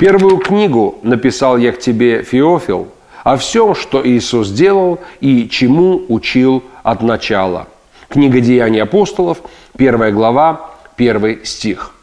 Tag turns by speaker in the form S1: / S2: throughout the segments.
S1: Первую книгу написал я к тебе, Феофил, о всем, что Иисус делал и чему учил от начала. Книга Деяний апостолов, первая глава, первый стих –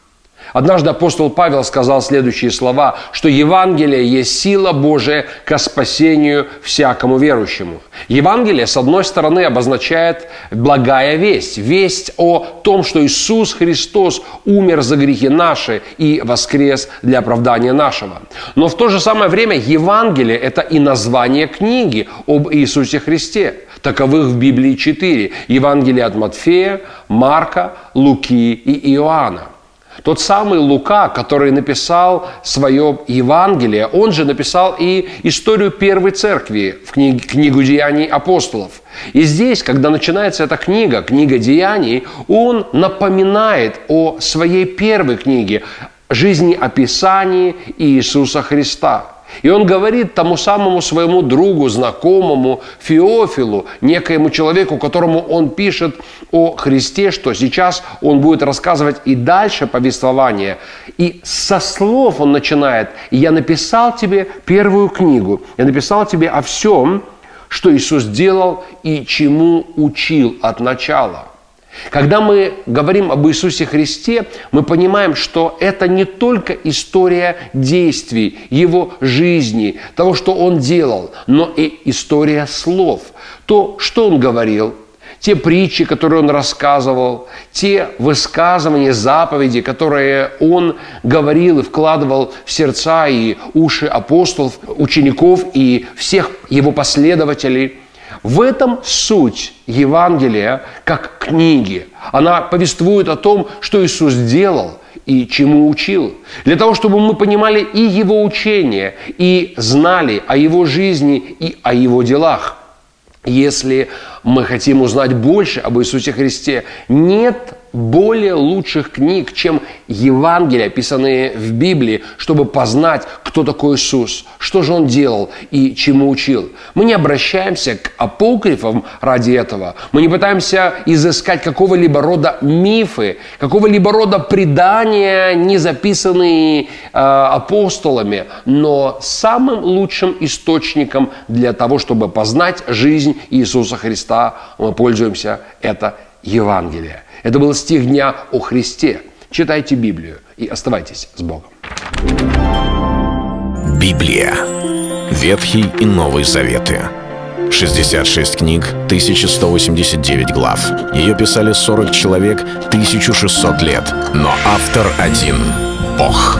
S1: Однажды апостол Павел сказал следующие слова, что Евангелие есть сила Божия ко спасению всякому верующему. Евангелие, с одной стороны, обозначает благая весть, весть о том, что Иисус Христос умер за грехи наши и воскрес для оправдания нашего. Но в то же самое время Евангелие – это и название книги об Иисусе Христе. Таковых в Библии четыре. Евангелие от Матфея, Марка, Луки и Иоанна – тот самый Лука, который написал свое Евангелие, он же написал и историю первой церкви в книге, книгу Деяний апостолов. И здесь, когда начинается эта книга, книга Деяний, он напоминает о своей первой книге, жизнеописании Иисуса Христа – и он говорит тому самому своему другу, знакомому Феофилу, некоему человеку, которому он пишет о Христе, что сейчас он будет рассказывать и дальше повествование. И со слов он начинает. Я написал тебе первую книгу. Я написал тебе о всем, что Иисус делал и чему учил от начала – когда мы говорим об Иисусе Христе, мы понимаем, что это не только история действий, Его жизни, того, что Он делал, но и история слов. То, что Он говорил, те притчи, которые он рассказывал, те высказывания, заповеди, которые он говорил и вкладывал в сердца и уши апостолов, учеников и всех его последователей – в этом суть Евангелия как книги. Она повествует о том, что Иисус делал и чему учил. Для того, чтобы мы понимали и Его учение, и знали о Его жизни и о Его делах. Если мы хотим узнать больше об Иисусе Христе, нет более лучших книг, чем Евангелия, описанные в Библии, чтобы познать, кто такой Иисус, что же Он делал и чему учил. Мы не обращаемся к апокрифам ради этого. Мы не пытаемся изыскать какого-либо рода мифы, какого-либо рода предания, не записанные э, апостолами. Но самым лучшим источником для того, чтобы познать жизнь Иисуса Христа, мы пользуемся это Евангелие. Это был стих дня о Христе. Читайте Библию и оставайтесь с Богом.
S2: Библия. Ветхий и Новый Заветы. 66 книг, 1189 глав. Ее писали 40 человек, 1600 лет. Но автор один — Бог.